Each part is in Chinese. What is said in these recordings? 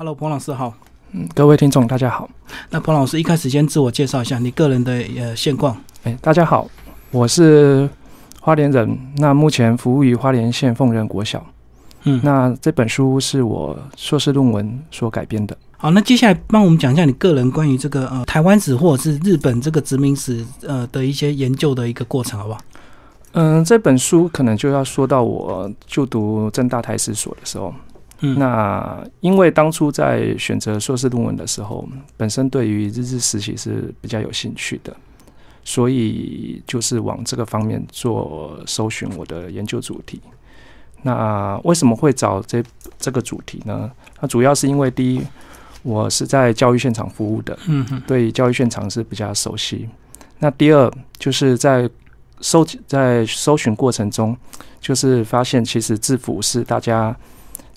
Hello，彭老师好。嗯，各位听众大家好。那彭老师一开始先自我介绍一下你个人的呃现况。哎，大家好，我是花莲人，那目前服务于花莲县凤仁国小。嗯，那这本书是我硕士论文所改编的。好，那接下来帮我们讲一下你个人关于这个呃台湾史或者是日本这个殖民史呃的一些研究的一个过程，好不好？嗯，这本书可能就要说到我就读正大台史所的时候。嗯，那因为当初在选择硕士论文的时候，本身对于日志实习是比较有兴趣的，所以就是往这个方面做搜寻我的研究主题。那为什么会找这这个主题呢？那主要是因为第一，我是在教育现场服务的，嗯哼，对教育现场是比较熟悉。那第二，就是在搜在搜寻过程中，就是发现其实制服是大家。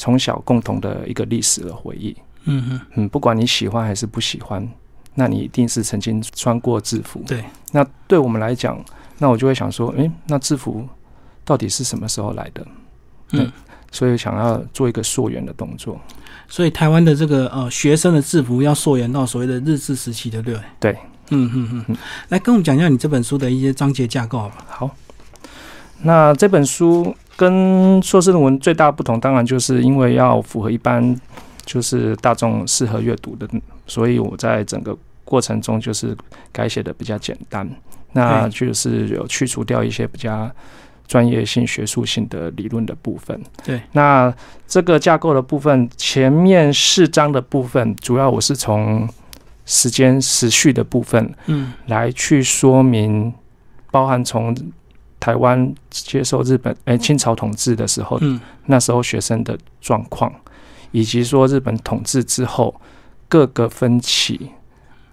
从小共同的一个历史的回忆，嗯哼，嗯，不管你喜欢还是不喜欢，那你一定是曾经穿过制服。对，那对我们来讲，那我就会想说，诶，那制服到底是什么时候来的？嗯，所以想要做一个溯源的动作。所以台湾的这个呃学生的制服要溯源到所谓的日治时期的，对对，嗯嗯嗯，来跟我们讲一下你这本书的一些章节架构吧。好，那这本书。跟硕士论文最大不同，当然就是因为要符合一般就是大众适合阅读的，所以我在整个过程中就是改写的比较简单，那就是有去除掉一些比较专业性、学术性的理论的部分。对，那这个架构的部分，前面四章的部分，主要我是从时间时序的部分，嗯，来去说明，包含从。台湾接受日本诶清朝统治的时候，嗯，那时候学生的状况，以及说日本统治之后各个分歧，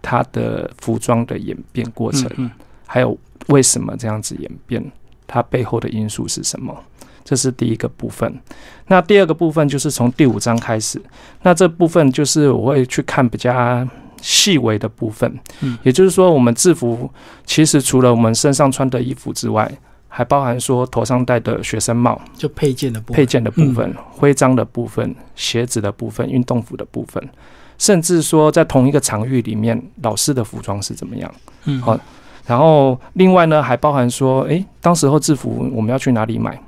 它的服装的演变过程，还有为什么这样子演变，它背后的因素是什么？这是第一个部分。那第二个部分就是从第五章开始，那这部分就是我会去看比较细微的部分，嗯，也就是说，我们制服其实除了我们身上穿的衣服之外，还包含说头上戴的学生帽，就配件的部分配件的部分，徽章的部分，鞋子的部分，运动服的部分，甚至说在同一个场域里面，老师的服装是怎么样？嗯，好，然后另外呢，还包含说，诶，当时候制服我们要去哪里买？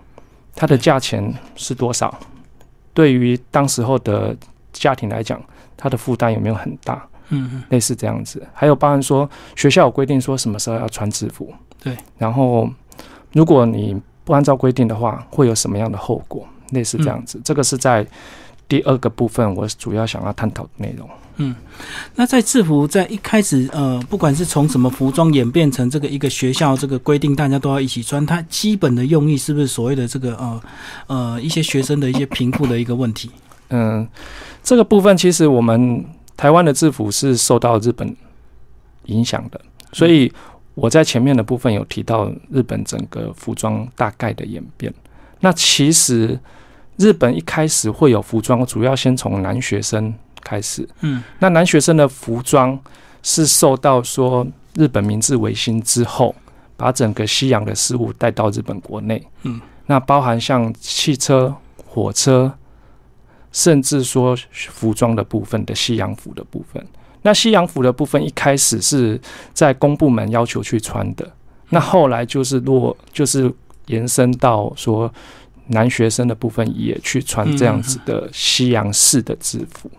它的价钱是多少？对于当时候的家庭来讲，它的负担有没有很大？嗯，类似这样子。还有包含说，学校有规定说什么时候要穿制服？对，然后。如果你不按照规定的话，会有什么样的后果？类似这样子，这个是在第二个部分，我主要想要探讨的内容。嗯，那在制服在一开始，呃，不管是从什么服装演变成这个一个学校这个规定，大家都要一起穿，它基本的用意是不是所谓的这个呃呃一些学生的一些贫富的一个问题？嗯，这个部分其实我们台湾的制服是受到日本影响的，所以。我在前面的部分有提到日本整个服装大概的演变。那其实日本一开始会有服装，主要先从男学生开始。嗯，那男学生的服装是受到说日本明治维新之后，把整个西洋的事物带到日本国内。嗯，那包含像汽车、火车，甚至说服装的部分的西洋服的部分。那西洋服的部分一开始是在公部门要求去穿的，那后来就是落就是延伸到说男学生的部分也去穿这样子的西洋式的制服，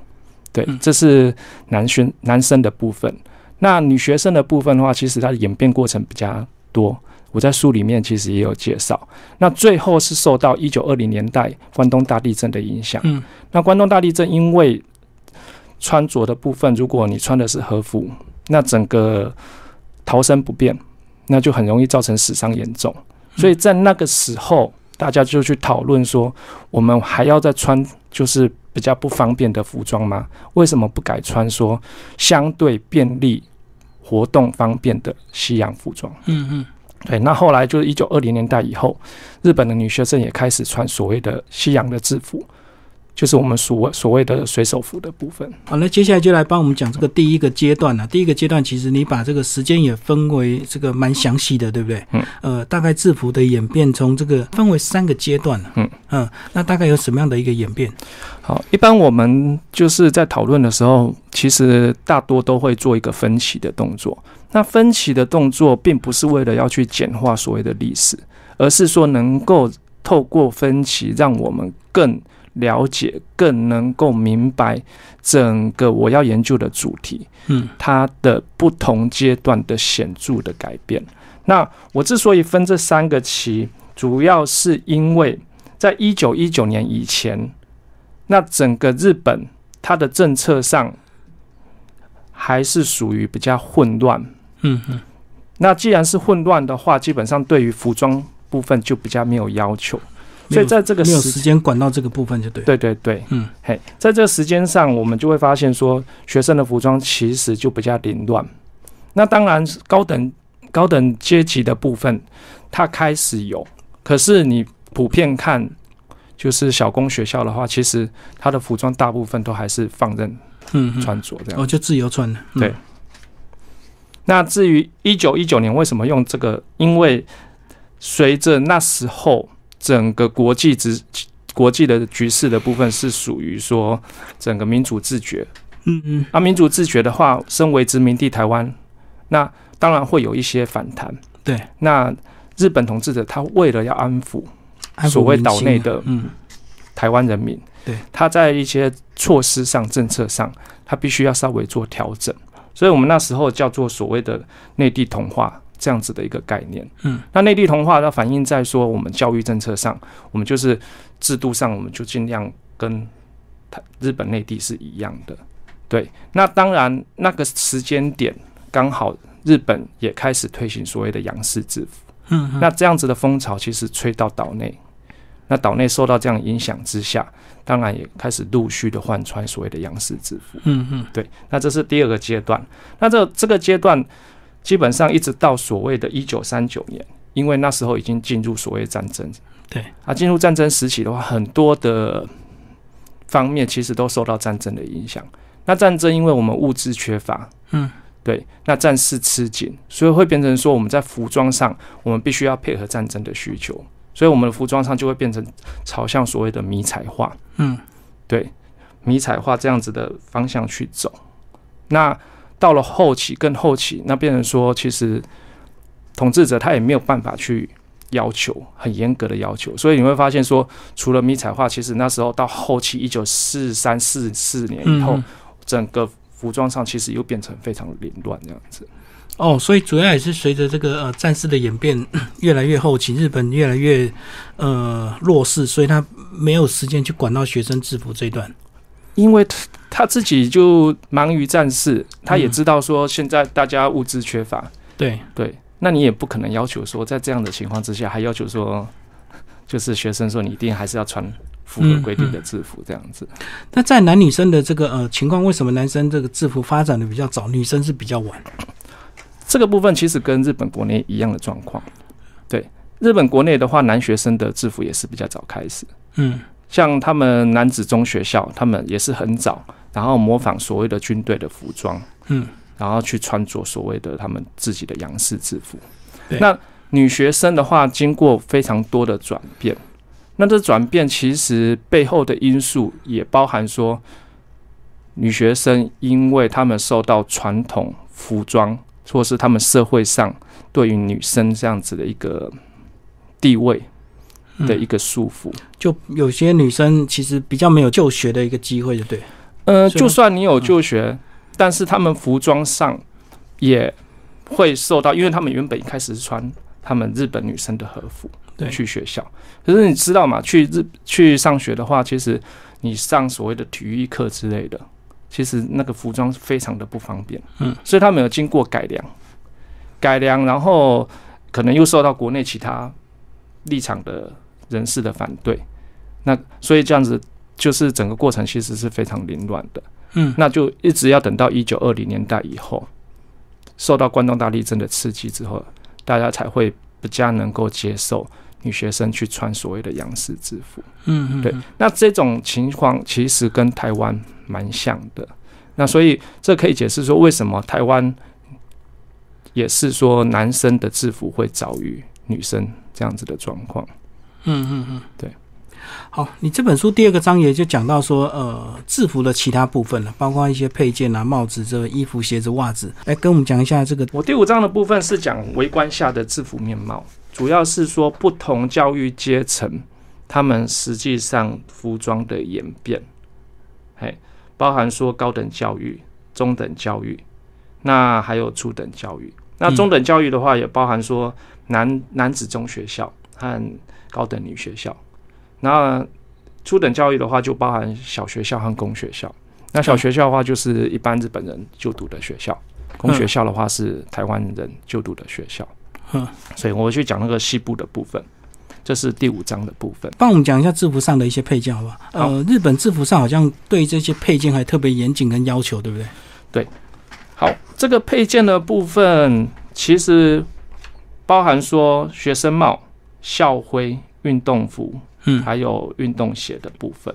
对，这是男学男生的部分。那女学生的部分的话，其实它的演变过程比较多，我在书里面其实也有介绍。那最后是受到一九二零年代关东大地震的影响，嗯，那关东大地震因为穿着的部分，如果你穿的是和服，那整个逃生不便，那就很容易造成死伤严重。所以在那个时候，大家就去讨论说，我们还要再穿就是比较不方便的服装吗？为什么不改穿说相对便利、活动方便的西洋服装？嗯嗯，对。那后来就是一九二零年代以后，日本的女学生也开始穿所谓的西洋的制服。就是我们所所谓的水手服的部分。好，那接下来就来帮我们讲这个第一个阶段了。第一个阶段，其实你把这个时间也分为这个蛮详细的，对不对？嗯。呃，大概制服的演变从这个分为三个阶段了。嗯嗯，那大概有什么样的一个演变？好，一般我们就是在讨论的时候，其实大多都会做一个分歧的动作。那分歧的动作，并不是为了要去简化所谓的历史，而是说能够透过分歧，让我们更。了解更能够明白整个我要研究的主题，嗯，它的不同阶段的显著的改变。那我之所以分这三个期，主要是因为在一九一九年以前，那整个日本它的政策上还是属于比较混乱，嗯嗯。那既然是混乱的话，基本上对于服装部分就比较没有要求。所以在这个没有时间管到这个部分就对，对对对，嗯，嘿，在这个时间上，我们就会发现说，学生的服装其实就比较凌乱。那当然，高等高等阶级的部分，它开始有，可是你普遍看，就是小工学校的话，其实它的服装大部分都还是放任嗯穿着这样，哦，就自由穿的，对。那至于一九一九年为什么用这个？因为随着那时候。整个国际之国际的局势的部分是属于说整个民主自觉，嗯嗯，啊，民主自觉的话，身为殖民地台湾，那当然会有一些反弹。对，那日本统治者他为了要安抚安抚所谓岛内的嗯。台湾人民，对，他在一些措施上、政策上，他必须要稍微做调整，所以我们那时候叫做所谓的内地同化。这样子的一个概念，嗯，那内地同化它反映在说我们教育政策上，我们就是制度上，我们就尽量跟日本内地是一样的，对。那当然那个时间点刚好日本也开始推行所谓的洋式制服，嗯，那这样子的风潮其实吹到岛内，那岛内受到这样影响之下，当然也开始陆续的换穿所谓的洋式制服，嗯嗯，对。那这是第二个阶段，那这这个阶段。基本上一直到所谓的一九三九年，因为那时候已经进入所谓战争，对。啊，进入战争时期的话，很多的方面其实都受到战争的影响。那战争因为我们物资缺乏，嗯，对，那战事吃紧，所以会变成说我们在服装上，我们必须要配合战争的需求，所以我们的服装上就会变成朝向所谓的迷彩化，嗯，对，迷彩化这样子的方向去走，那。到了后期，更后期，那变成说，其实统治者他也没有办法去要求很严格的要求，所以你会发现说，除了迷彩化，其实那时候到后期一九四三四四年以后，整个服装上其实又变成非常凌乱这样子。哦，所以主要也是随着这个呃战事的演变 越来越后期，日本越来越呃弱势，所以他没有时间去管到学生制服这一段。因为他他自己就忙于战事，他也知道说现在大家物资缺乏，对对，那你也不可能要求说在这样的情况之下还要求说，就是学生说你一定还是要穿符合规定的制服这样子。那在男女生的这个呃情况，为什么男生这个制服发展的比较早，女生是比较晚？这个部分其实跟日本国内一样的状况。对，日本国内的话，男学生的制服也是比较早开始。嗯。像他们男子中学校，他们也是很早，然后模仿所谓的军队的服装，嗯，然后去穿着所谓的他们自己的洋式制服。对，那女学生的话，经过非常多的转变，那这转变其实背后的因素也包含说，女学生因为她们受到传统服装或是他们社会上对于女生这样子的一个地位。的一个束缚，就有些女生其实比较没有就学的一个机会，就对。呃，就算你有就学，但是他们服装上也会受到，因为他们原本一开始是穿他们日本女生的和服对去学校，可是你知道嘛？去日去上学的话，其实你上所谓的体育课之类的，其实那个服装非常的不方便。嗯，所以他们有经过改良，改良，然后可能又受到国内其他立场的。人士的反对，那所以这样子就是整个过程其实是非常凌乱的。嗯，那就一直要等到一九二零年代以后，受到关东大地震的刺激之后，大家才会比较能够接受女学生去穿所谓的洋式制服。嗯嗯，对，那这种情况其实跟台湾蛮像的。那所以这可以解释说，为什么台湾也是说男生的制服会早于女生这样子的状况。嗯嗯嗯，对。好，你这本书第二个章节就讲到说，呃，制服的其他部分了，包括一些配件啊、帽子、这个衣服、鞋子、袜子，来跟我们讲一下这个。我第五章的部分是讲围观下的制服面貌，主要是说不同教育阶层他们实际上服装的演变，嘿，包含说高等教育、中等教育，那还有初等教育。那中等教育的话，也包含说男男子中学校和高等女学校。那初等教育的话，就包含小学校和公学校。那小学校的话，就是一般日本人就读的学校；公学校的话，是台湾人就读的学校。嗯，所以我去讲那个西部的部分，这是第五章的部分。帮我们讲一下制服上的一些配件，好不好？呃，日本制服上好像对这些配件还特别严谨跟要求，对不对？对。好，这个配件的部分其实包含说学生帽、校徽、运动服。嗯，还有运动鞋的部分，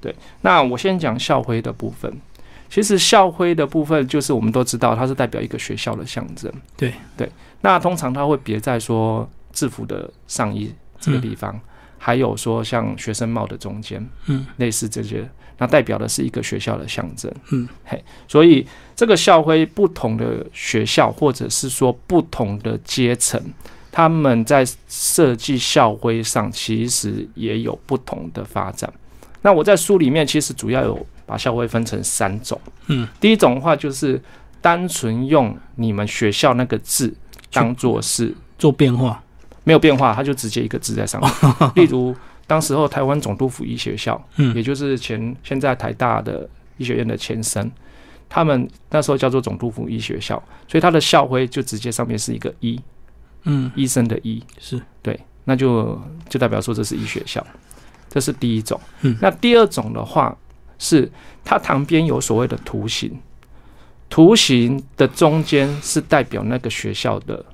对。那我先讲校徽的部分。其实校徽的部分，就是我们都知道，它是代表一个学校的象征。对对。那通常它会别在说制服的上衣这个地方，还有说像学生帽的中间，嗯，类似这些，那代表的是一个学校的象征。嗯，嘿，所以这个校徽，不同的学校或者是说不同的阶层。他们在设计校徽上其实也有不同的发展。那我在书里面其实主要有把校徽分成三种。嗯，第一种的话就是单纯用你们学校那个字当做是做变化，没有变化，它就直接一个字在上面。例如，当时候台湾总督府医学校，嗯，也就是前现在台大的医学院的前身，他们那时候叫做总督府医学校，所以它的校徽就直接上面是一个一。嗯，医生的医是对，那就就代表说这是医学校，这是第一种。嗯，那第二种的话是它旁边有所谓的图形，图形的中间是代表那个学校的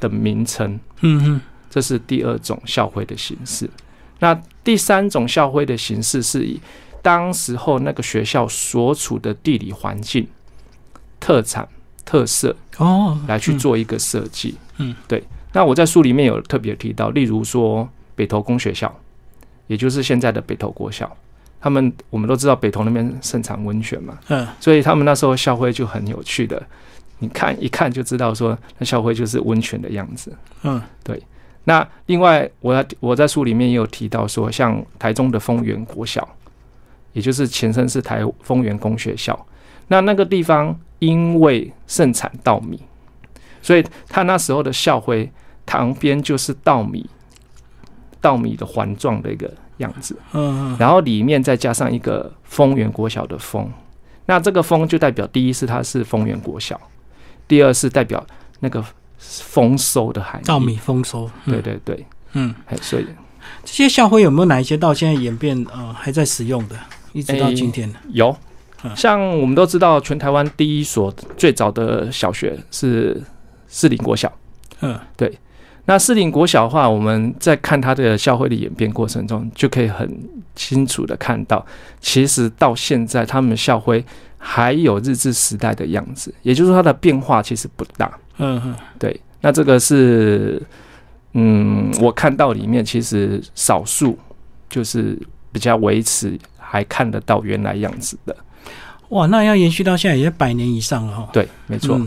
的名称。嗯嗯，这是第二种校徽的形式。那第三种校徽的形式是以当时候那个学校所处的地理环境特产。特色哦，来去做一个设计。嗯，对。那我在书里面有特别提到，例如说北投工学校，也就是现在的北投国校，他们我们都知道北投那边盛产温泉嘛，嗯，所以他们那时候校徽就很有趣的，你看一看就知道说那校徽就是温泉的样子。嗯，对。那另外，我我在书里面也有提到说，像台中的丰原国小，也就是前身是台丰原工学校，那那个地方。因为盛产稻米，所以他那时候的校徽旁边就是稻米，稻米的环状的一个样子。嗯嗯，然后里面再加上一个丰原国小的丰，那这个丰就代表第一是它是丰原国小，第二是代表那个丰收的含义。稻米丰收。对对对，嗯，所以这些校徽有没有哪一些到现在演变呃还在使用的，一直到今天有。像我们都知道，全台湾第一所最早的小学是士林国小。嗯，对。那士林国小的话，我们在看它的校徽的演变过程中，就可以很清楚的看到，其实到现在他们校徽还有日治时代的样子，也就是说它的变化其实不大。嗯嗯，对。那这个是，嗯，我看到里面其实少数就是比较维持还看得到原来样子的。哇，那要延续到现在也百年以上了哈。对，没错。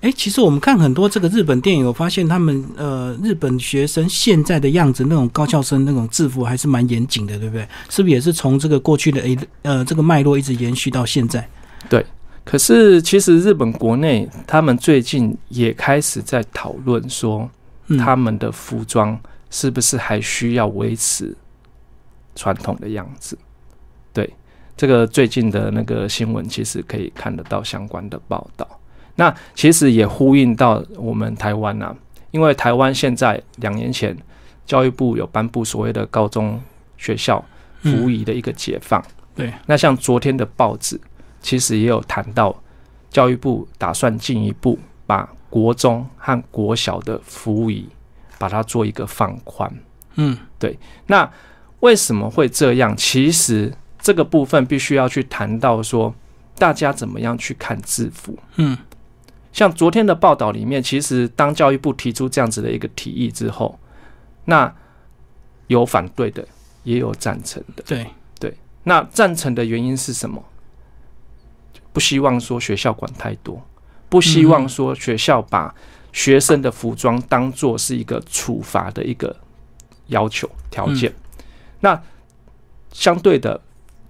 哎，其实我们看很多这个日本电影，我发现他们呃，日本学生现在的样子，那种高校生那种制服还是蛮严谨的，对不对？是不是也是从这个过去的诶呃这个脉络一直延续到现在？对。可是其实日本国内他们最近也开始在讨论说，他们的服装是不是还需要维持传统的样子？对。这个最近的那个新闻，其实可以看得到相关的报道。那其实也呼应到我们台湾呐，因为台湾现在两年前教育部有颁布所谓的高中学校服仪的一个解放。对。那像昨天的报纸，其实也有谈到教育部打算进一步把国中和国小的服仪把它做一个放宽。嗯对那为什么会这样？其实这个部分必须要去谈到说，大家怎么样去看制服。嗯像昨天的报道里面，其实当教育部提出这样子的一个提议之后，那有反对的，也有赞成的。对对，那赞成的原因是什么？不希望说学校管太多，不希望说学校把学生的服装当做是一个处罚的一个要求条件。那相对的，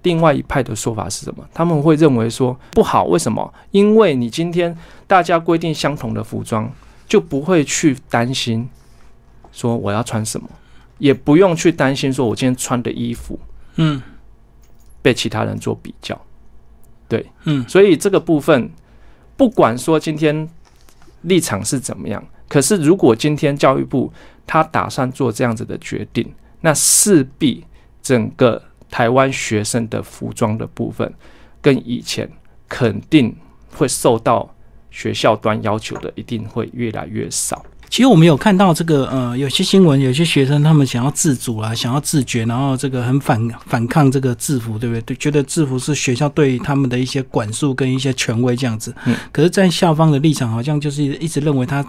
另外一派的说法是什么？他们会认为说不好，为什么？因为你今天大家规定相同的服装，就不会去担心说我要穿什么，也不用去担心说我今天穿的衣服嗯被其他人做比较。对嗯所以这个部分，不管说今天立场是怎么样，可是如果今天教育部他打算做这样子的决定，那势必整个台湾学生的服装的部分，跟以前肯定会受到学校端要求的，一定会越来越少。其实我们有看到这个呃，有些新闻，有些学生他们想要自主啊，想要自觉，然后这个很反反抗这个制服，对不对？对，觉得制服是学校对他们的一些管束跟一些权威这样子。嗯。可是，在校方的立场，好像就是一直认为他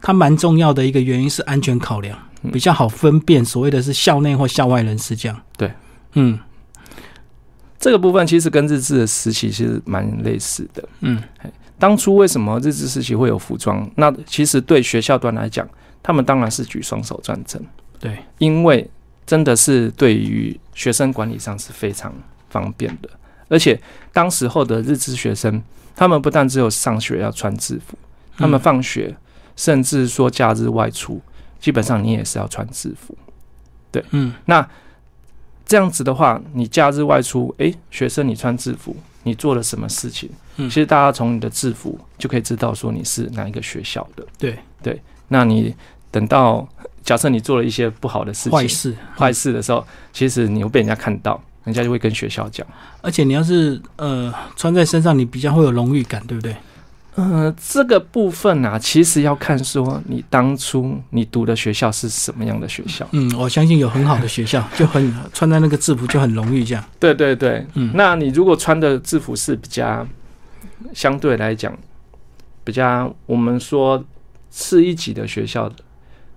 他蛮重要的一个原因是安全考量，嗯比较好分辨所谓的是校内或校外人士这样。对。嗯这个部分其实跟日治的时期其实蛮类似的。嗯当初为什么日治时期会有服装？那其实对学校端来讲，他们当然是举双手赞成，对，因为真的是对于学生管理上是非常方便的。而且当时候的日治学生，他们不但只有上学要穿制服，他们放学甚至说假日外出，基本上你也是要穿制服。对嗯那这样子的话，你假日外出，诶，学生你穿制服，你做了什么事情？嗯其实大家从你的制服就可以知道说你是哪一个学校的。对对，那你等到假设你做了一些不好的事情、坏事。坏事的时候，其实你会被人家看到，人家就会跟学校讲。而且你要是呃穿在身上，你比较会有荣誉感，对不对？呃，这个部分啊，其实要看说你当初你读的学校是什么样的学校。嗯，我相信有很好的学校，就很穿在那个制服就很荣誉这样。对对对，嗯那你如果穿的制服是比较相对来讲比较我们说次一级的学校的，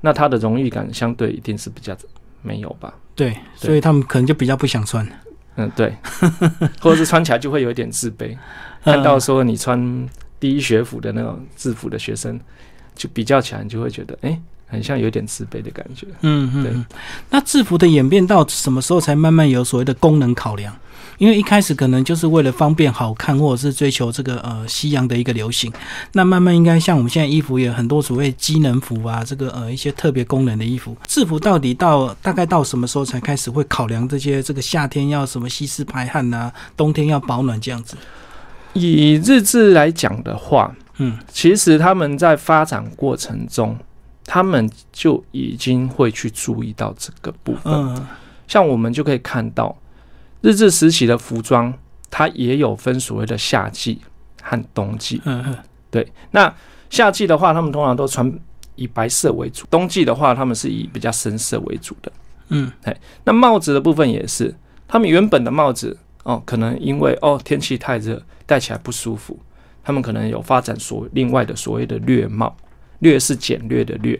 那他的荣誉感相对一定是比较没有吧？对，所以他们可能就比较不想穿。嗯，对，或者是穿起来就会有一点自卑，看到说你穿第一学府的那种制服的学生，就比较起来，你就会觉得哎、很像有点自卑的感觉。嗯嗯嗯。那制服的演变到什么时候才慢慢有所谓的功能考量？因为一开始可能就是为了方便好看，或者是追求这个呃西洋的一个流行。那慢慢应该像我们现在衣服也有很多所谓机能服啊，这个呃一些特别功能的衣服。制服到底到大概到什么时候才开始会考量这些？这个夏天要什么吸湿排汗啊，冬天要保暖这样子。以日志来讲的话，嗯其实他们在发展过程中，他们就已经会去注意到这个部分。嗯像我们就可以看到，日治时期的服装，它也有分所谓的夏季和冬季。嗯嗯对，那夏季的话，他们通常都穿以白色为主；冬季的话，他们是以比较深色为主的。嗯那帽子的部分也是，他们原本的帽子哦，可能因为哦天气太热，戴起来不舒服，他们可能有发展所另外的所谓的略帽，略是简略的略。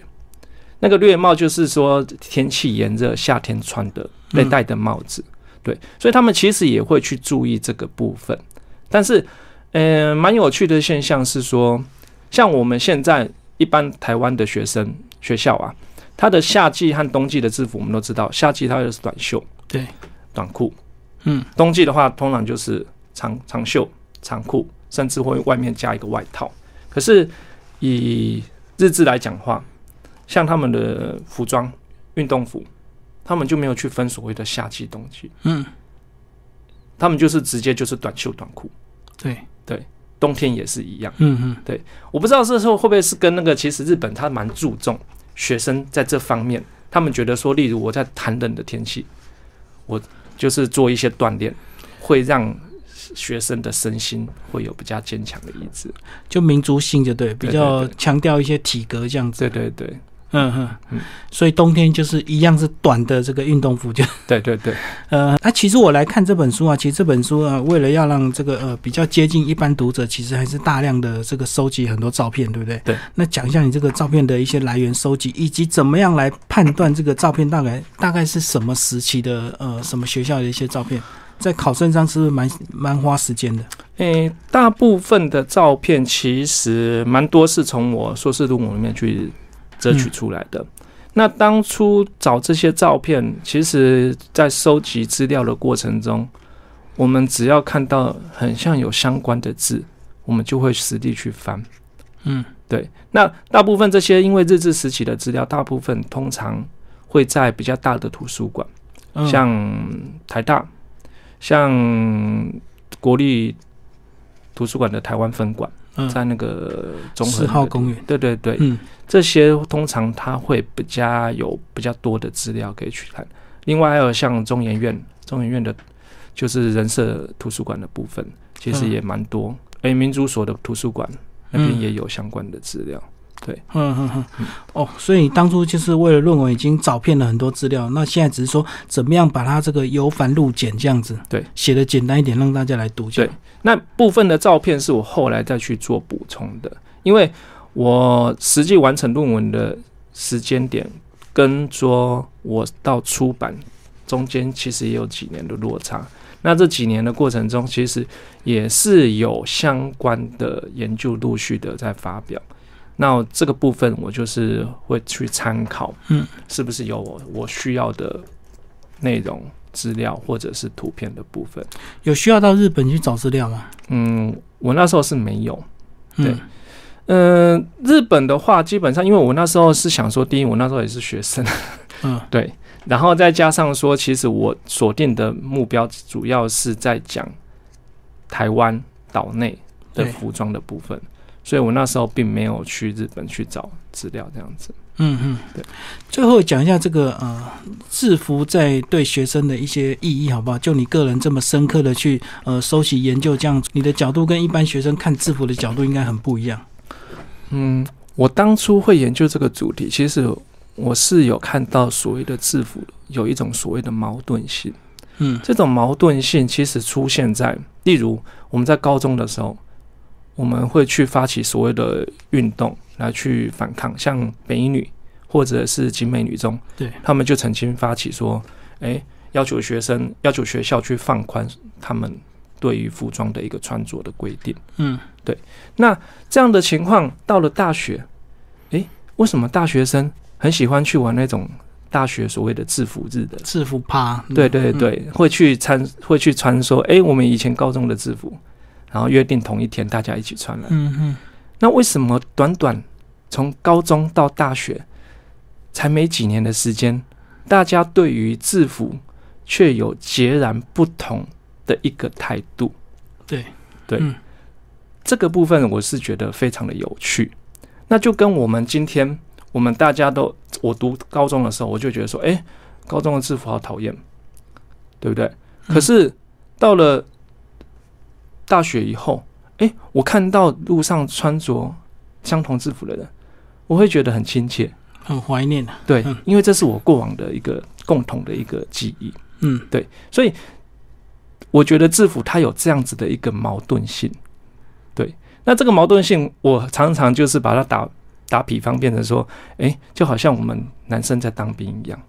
那个略帽就是说天气炎热，夏天穿的被戴的帽子，对，所以他们其实也会去注意这个部分。但是，呃，蛮有趣的现象是说，像我们现在一般台湾的学生学校啊，它的夏季和冬季的制服，我们都知道，夏季它就是短袖，对，短裤，嗯，冬季的话，通常就是长长袖、长裤，甚至会外面加一个外套。可是以日志来讲话，像他们的服装、运动服，他们就没有去分所谓的夏季、冬季，嗯，他们就是直接就是短袖、短裤，对。对，冬天也是一样。嗯嗯。对。我不知道这时候会不会是跟那个，其实日本他蛮注重学生在这方面，他们觉得说，例如我在寒冷的天气，我就是做一些锻炼，会让学生的身心会有比较坚强的意志。就民族性就对，比较强调一些体格这样子。对对对，嗯哼嗯，所以冬天就是一样是短的这个运动服，就对 对对，呃，那、其实我来看这本书啊，其实这本书啊，为了要让这个呃比较接近一般读者，其实还是大量的这个收集很多照片，对不对？对。那讲一下你这个照片的一些来源收集，以及怎么样来判断这个照片大概大概是什么时期的呃什么学校的一些照片，在考证上是不是蛮蛮花时间的？诶、大部分的照片其实蛮多是从我硕士论文里面去择取出来的。那当初找这些照片，其实在收集资料的过程中，我们只要看到很像有相关的字，我们就会实地去翻。嗯。对，那大部分这些因为日治时期的资料，大部分通常会在比较大的图书馆，嗯。像台大，像国立图书馆的台湾分馆，嗯。在那个综合四号公园，对对对，嗯。这些通常它会比较有比较多的资料可以去看。另外还有像中研院，中研院的就是人社图书馆的部分，其实嗯。也蛮多。诶、民族所的图书馆那边嗯。也有相关的资料。嗯嗯嗯，哦，所以你当初就是为了论文已经找遍了很多资料，那现在只是说怎么样把它这个由繁入简这样子，对，写的简单一点，让大家来读就好。那部分的照片是我后来再去做补充的，因为我实际完成论文的时间点跟说我到出版中间其实也有几年的落差。那这几年的过程中，其实也是有相关的研究陆续的在发表。那这个部分我就是会去参考，嗯，是不是有我我需要的内容资料或者是图片的部分。有需要到日本去找资料吗？嗯，我那时候是没有。对。嗯嗯、日本的话，基本上因为我那时候是想说，第一，我那时候也是学生，嗯。对，然后再加上说，其实我锁定的目标主要是在讲台湾岛内的服装的部分，所以我那时候并没有去日本去找资料这样子。嗯嗯，对。最后讲一下这个呃制服在对学生的一些意义，好不好？就你个人这么深刻的去呃收集研究，这样你的角度跟一般学生看制服的角度应该很不一样。嗯，我当初会研究这个主题，其实我是有看到所谓的制服有一种所谓的矛盾性。嗯这种矛盾性其实出现在，例如我们在高中的时候，我们会去发起所谓的运动来去反抗，像北一女或者是景美女中，对。他们就曾经发起说，诶，要求学生、要求学校去放宽他们对于服装的一个穿着的规定。嗯。对。那这样的情况到了大学，诶，为什么大学生很喜欢去玩那种大学所谓的制服日的？制服趴，嗯。对对对，会去穿会去穿说，诶，我们以前高中的制服，然后约定同一天大家一起穿了。嗯嗯那为什么短短从高中到大学才没几年的时间，大家对于制服却有截然不同的一个态度？对对，嗯这个部分我是觉得非常的有趣。那就跟我们今天我们大家都，我读高中的时候，我就觉得说，诶，高中的制服好讨厌，对不对？嗯可是到了大学以后，诶，我看到路上穿着相同制服的人，我会觉得很亲切，很怀念啊。对，嗯因为这是我过往的一个共同的一个记忆。嗯对所以我觉得制服它有这样子的一个矛盾性，对。那这个矛盾性，我常常就是把它打打比方，变成说，诶，就好像我们男生在当兵一样。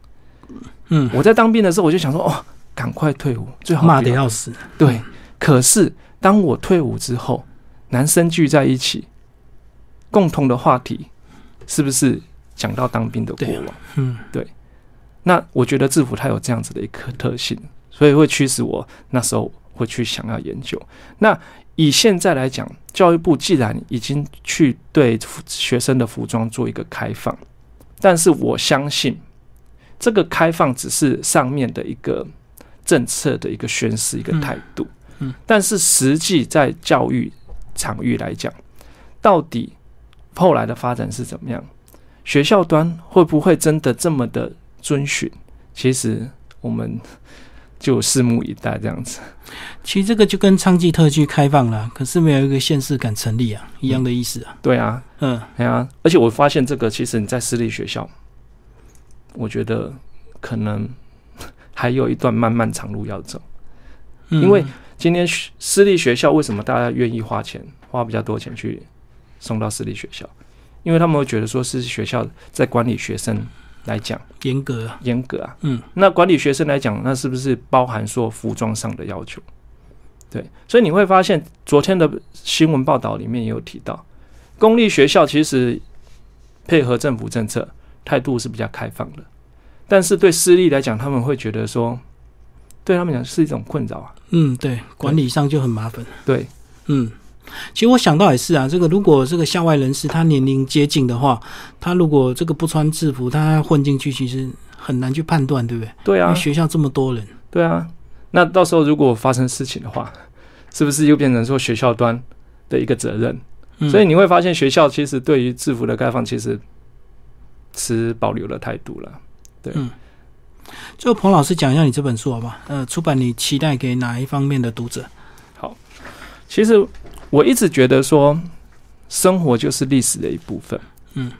嗯，我在当兵的时候，我就想说，哦，赶快退伍，最好骂的要死。对。可是当我退伍之后，男生聚在一起，共同的话题是不是讲到当兵的过往？嗯对那我觉得制服它有这样子的一个特性，所以会驱使我那时候会去想要研究。那以现在来讲，教育部既然已经去对服学生的服装做一个开放，但是我相信这个开放只是上面的一个政策的一个宣示、一个态度。嗯嗯但是实际在教育场域来讲，到底后来的发展是怎么样？学校端会不会真的这么的遵循？其实我们就拭目以待这样子。其实这个就跟昌吉特区开放了，可是没有一个县市敢成立啊，一样的意思啊。对啊，嗯，对啊，而且我发现这个其实你在私立学校，我觉得可能还有一段漫漫长路要走。嗯因为今天私立学校为什么大家愿意花钱，花比较多钱去送到私立学校？因为他们会觉得说，私立学校在管理学生来讲严格啊，严格啊。嗯，那管理学生来讲，那是不是包含说服装上的要求？对，所以你会发现，昨天的新闻报道里面也有提到，公立学校其实配合政府政策态度是比较开放的，但是对私立来讲，他们会觉得说，对他们讲是一种困扰啊。嗯，对，管理上就很麻烦。对，嗯，其实我想到也是啊，这个如果这个校外人士他年龄接近的话，他如果这个不穿制服，他混进去，其实很难去判断，对不对？对啊因为，学校这么多人，对啊。那到时候如果发生事情的话，是不是又变成说学校端的一个责任？嗯、所以你会发现，学校其实对于制服的开放，其实持保留的态度了。最后彭老师讲一下你这本书好不好？呃，出版你期待给哪一方面的读者？好其实我一直觉得说，生活就是历史的一部分。嗯，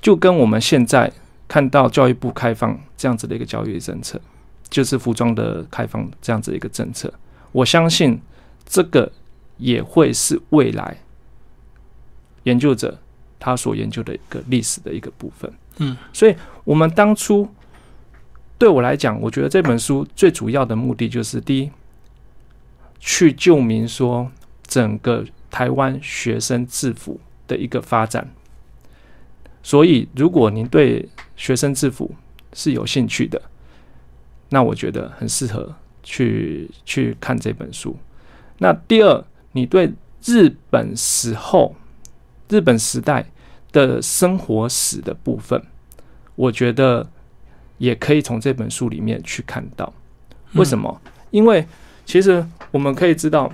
就跟我们现在看到教育部开放这样子的一个教育政策，就是服装的开放这样子的一个政策，我相信这个也会是未来研究者他所研究的一个历史的一个部分。嗯，所以我们当初对我来讲，我觉得这本书最主要的目的就是第一，去救明说整个台湾学生制服的一个发展。所以，如果您对学生制服是有兴趣的，那我觉得很适合去去看这本书。那第二，你对日本时候、日本时代的生活史的部分，我觉得也可以从这本书里面去看到。为什么？因为其实我们可以知道，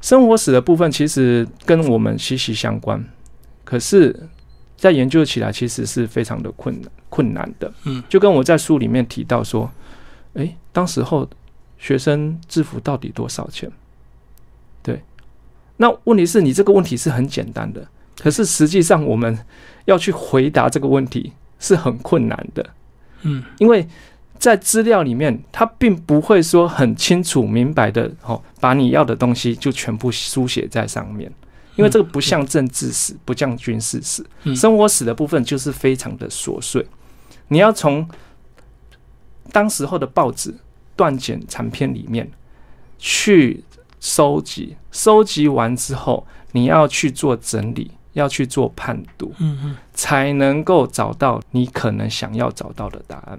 生活史的部分其实跟我们息息相关，可是，在研究起来其实是非常的困难困难的。嗯，就跟我在书里面提到说，诶，当时候学生制服到底多少钱？对，那问题是你这个问题是很简单的，可是实际上我们要去回答这个问题是很困难的。嗯，因为在资料里面，他并不会说很清楚明白的哦，把你要的东西就全部书写在上面。因为这个不像政治史，不像军事史，嗯。生活史的部分就是非常的琐碎。你要从当时候的报纸断简残篇里面去收集，收集完之后，你要去做整理，要去做判读，嗯嗯才能够找到你可能想要找到的答案。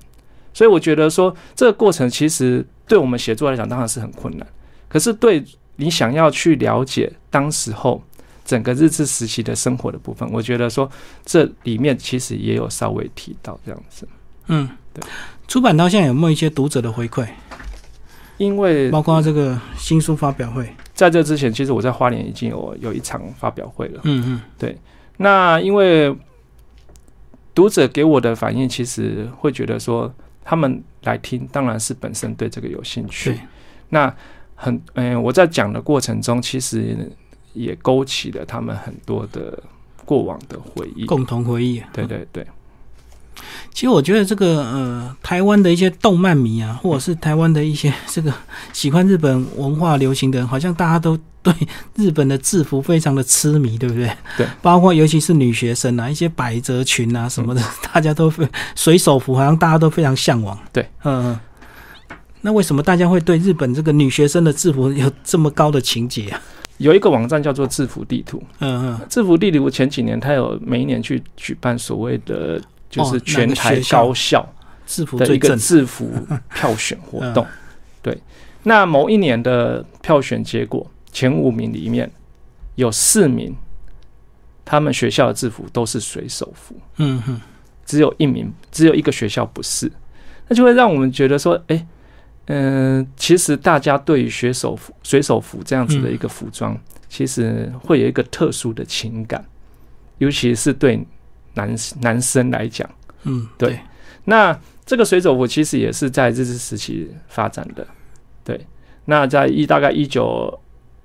所以我觉得说，这个过程其实对我们写作来讲当然是很困难，可是对你想要去了解当时候整个日治时期的生活的部分，我觉得说这里面其实也有稍微提到这样子。嗯，对。出版到现在有没有一些读者的回馈？因为包括这个新书发表会？在这之前，其实我在花莲已经有有一场发表会了。嗯嗯对那因为读者给我的反应，其实会觉得说，他们来听，当然是本身对这个有兴趣对。那很，嗯、我在讲的过程中，其实也勾起了他们很多的过往的回忆。共同回忆。对对对，其实我觉得这个呃，台湾的一些动漫迷啊，或者是台湾的一些 这个喜欢日本文化流行的人，好像大家都对日本的制服非常的痴迷，对不对？对。包括尤其是女学生啊，一些百褶裙啊什么的，大家都非水手服，好像大家都非常向往。对。嗯嗯。那为什么大家会对日本这个女学生的制服有这么高的情节啊？有一个网站叫做制服地图。嗯嗯。制服地图前几年，它有每一年去举办所谓的就是哦全台高校制服的一个。制服票选活动。嗯。对，那某一年的票选结果，前五名里面有四名，他们学校的制服都是水手服，嗯哼。只有一名，只有一个学校不是，那就会让我们觉得说，哎、嗯、其实大家对于水手服、水手服这样子的一个服装，其实会有一个特殊的情感，尤其是对男男生来讲。嗯，对那这个水手服其实也是在日治时期发展的，对。那在一大概一九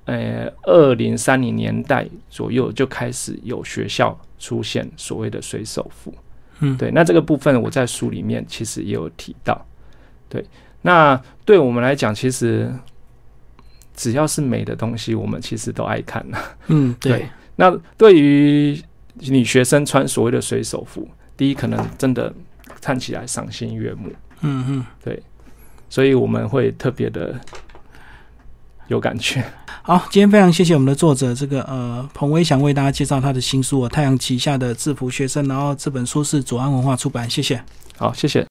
呃二零三零年代左右就开始有学校出现所谓的水手服，嗯，对。那这个部分我在书里面其实也有提到，对。那对我们来讲，其实只要是美的东西，我们其实都爱看呐。嗯，对对。那对于女学生穿所谓的水手服，第一可能真的看起来赏心悦目，嗯嗯。对，所以我们会特别的有感觉。好，今天非常谢谢我们的作者，这个呃彭威祥为大家介绍他的新书《太阳旗下的制服学生》，然后这本书是左岸文化出版，谢谢。好，谢谢。